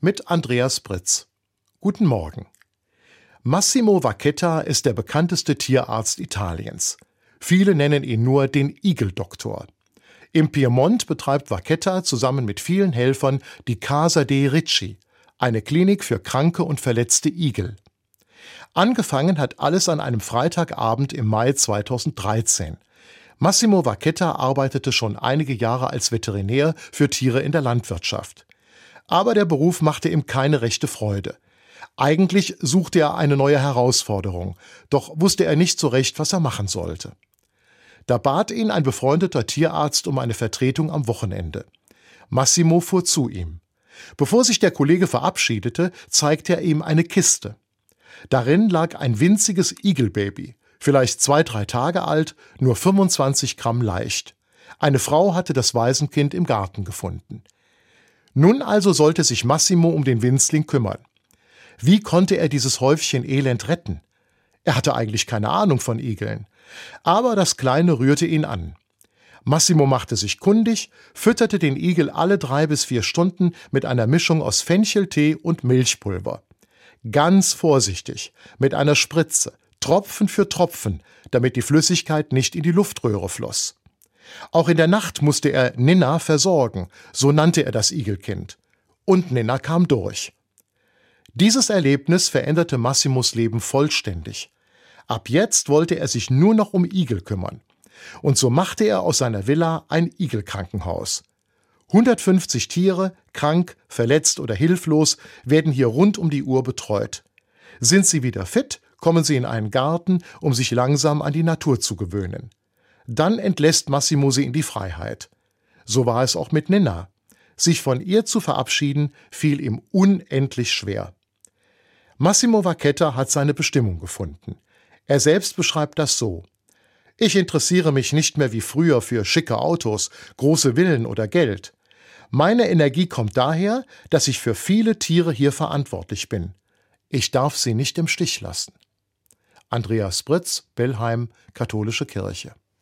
mit Andreas Britz. Guten Morgen. Massimo Vacchetta ist der bekannteste Tierarzt Italiens. Viele nennen ihn nur den Igeldoktor. Im Piemont betreibt Vacchetta zusammen mit vielen Helfern die Casa dei Ricci, eine Klinik für kranke und verletzte Igel. Angefangen hat alles an einem Freitagabend im Mai 2013. Massimo Vacchetta arbeitete schon einige Jahre als Veterinär für Tiere in der Landwirtschaft. Aber der Beruf machte ihm keine rechte Freude. Eigentlich suchte er eine neue Herausforderung, doch wusste er nicht so recht, was er machen sollte. Da bat ihn ein befreundeter Tierarzt um eine Vertretung am Wochenende. Massimo fuhr zu ihm. Bevor sich der Kollege verabschiedete, zeigte er ihm eine Kiste. Darin lag ein winziges Igelbaby, vielleicht zwei, drei Tage alt, nur 25 Gramm leicht. Eine Frau hatte das Waisenkind im Garten gefunden. Nun also sollte sich Massimo um den Winzling kümmern. Wie konnte er dieses Häufchen Elend retten? Er hatte eigentlich keine Ahnung von Igeln. Aber das Kleine rührte ihn an. Massimo machte sich kundig, fütterte den Igel alle drei bis vier Stunden mit einer Mischung aus Fencheltee und Milchpulver. Ganz vorsichtig, mit einer Spritze, Tropfen für Tropfen, damit die Flüssigkeit nicht in die Luftröhre floss. Auch in der Nacht musste er Ninna versorgen, so nannte er das Igelkind. Und Ninna kam durch. Dieses Erlebnis veränderte Massimos Leben vollständig. Ab jetzt wollte er sich nur noch um Igel kümmern. Und so machte er aus seiner Villa ein Igelkrankenhaus. 150 Tiere, krank, verletzt oder hilflos, werden hier rund um die Uhr betreut. Sind sie wieder fit, kommen sie in einen Garten, um sich langsam an die Natur zu gewöhnen. Dann entlässt Massimo sie in die Freiheit. So war es auch mit Ninna. Sich von ihr zu verabschieden, fiel ihm unendlich schwer. Massimo Vacchetta hat seine Bestimmung gefunden. Er selbst beschreibt das so. Ich interessiere mich nicht mehr wie früher für schicke Autos, große Villen oder Geld. Meine Energie kommt daher, dass ich für viele Tiere hier verantwortlich bin. Ich darf sie nicht im Stich lassen. Andreas Britz, Bellheim, Katholische Kirche.